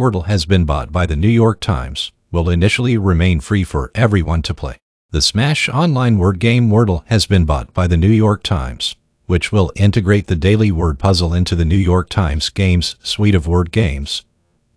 Wordle has been bought by the New York Times, will initially remain free for everyone to play. The Smash online word game Wordle has been bought by the New York Times, which will integrate the daily word puzzle into the New York Times Games suite of word games.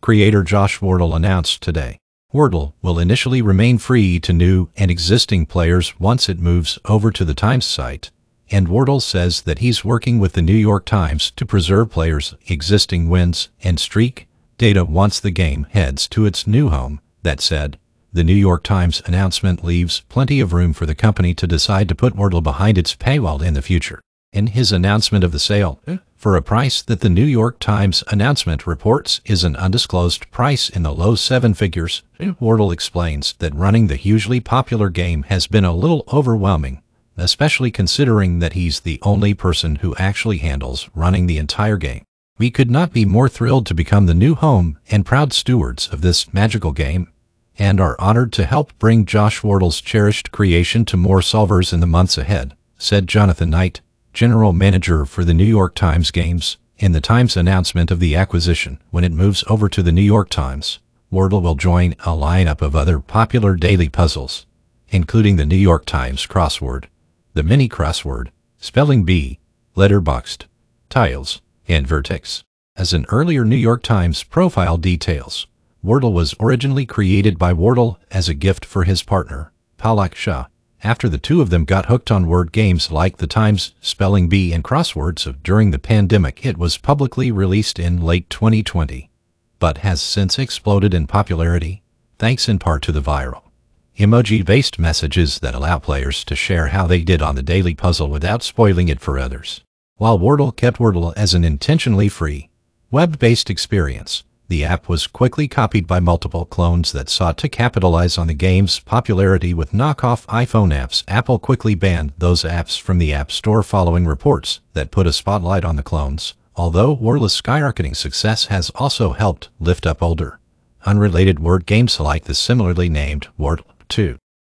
Creator Josh Wardle announced today. Wordle will initially remain free to new and existing players once it moves over to the Times site, and Wardle says that he's working with the New York Times to preserve players' existing wins and streak data once the game heads to its new home. That said, the New York Times announcement leaves plenty of room for the company to decide to put Wardle behind its paywall in the future. In his announcement of the sale, eh, for a price that the New York Times announcement reports is an undisclosed price in the low seven figures, eh, Wordle explains that running the hugely popular game has been a little overwhelming, especially considering that he's the only person who actually handles running the entire game. We could not be more thrilled to become the new home and proud stewards of this magical game, and are honored to help bring Josh Wardle's cherished creation to more solvers in the months ahead, said Jonathan Knight, general manager for the New York Times Games, in the Times announcement of the acquisition. When it moves over to the New York Times, Wordle will join a lineup of other popular daily puzzles, including the New York Times crossword, the mini crossword, spelling bee, letterboxed, tiles, and vertex. As an earlier New York Times profile details, Wordle was originally created by Wardle as a gift for his partner, Palak Shah, after the two of them got hooked on word games like the Times, Spelling Bee, and Crosswords during the pandemic. It was publicly released in late 2020, but has since exploded in popularity, thanks in part to the viral emoji-based messages that allow players to share how they did on the daily puzzle without spoiling it for others. While Wardle kept Wordle as an intentionally free, web-based experience, the app was quickly copied by multiple clones that sought to capitalize on the game's popularity with knockoff iPhone apps. Apple quickly banned those apps from the App Store following reports that put a spotlight on the clones, although Wordle's skyrocketing success has also helped lift up older, unrelated word games like the similarly named Wordle 2.